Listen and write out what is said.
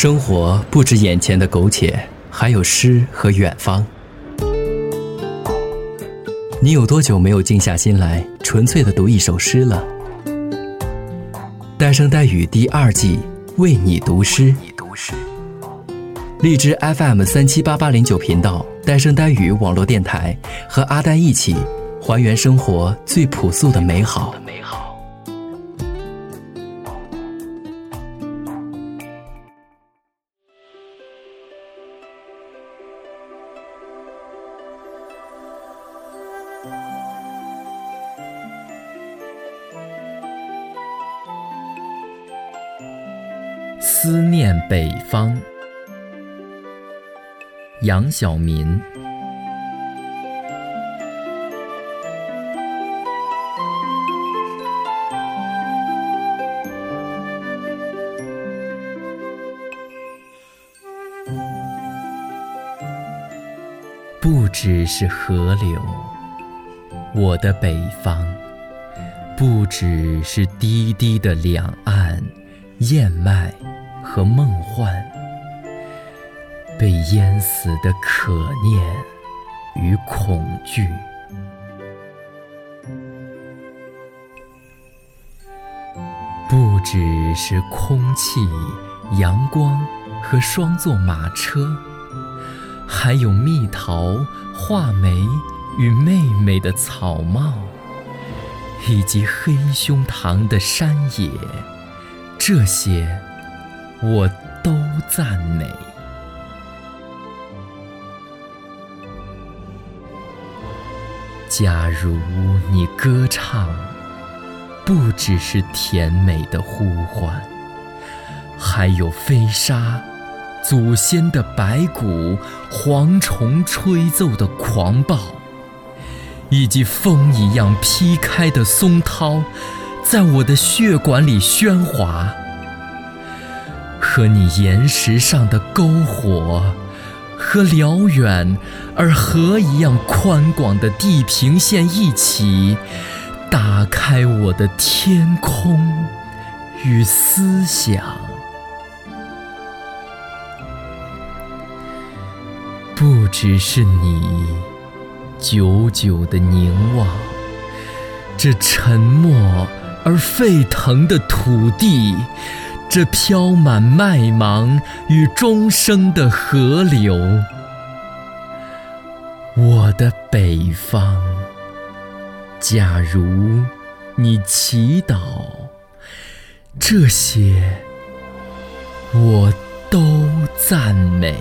生活不止眼前的苟且，还有诗和远方。你有多久没有静下心来，纯粹的读一首诗了？呆声呆语第二季，为你读诗。荔枝 FM 三七八八零九频道，呆声呆语网络电台，和阿呆一起还原生活最朴素的美好。思念北方，杨晓民。不只是河流，我的北方；不只是低低的两岸。燕麦和梦幻，被淹死的可念与恐惧，不只是空气、阳光和双座马车，还有蜜桃、话梅与妹妹的草帽，以及黑胸膛的山野。这些我都赞美。假如你歌唱，不只是甜美的呼唤，还有飞沙、祖先的白骨、蝗虫吹奏的狂暴，以及风一样劈开的松涛。在我的血管里喧哗，和你岩石上的篝火，和辽远而河一样宽广的地平线一起，打开我的天空与思想。不只是你，久久的凝望，这沉默。而沸腾的土地，这飘满麦芒与钟声的河流，我的北方。假如你祈祷，这些我都赞美。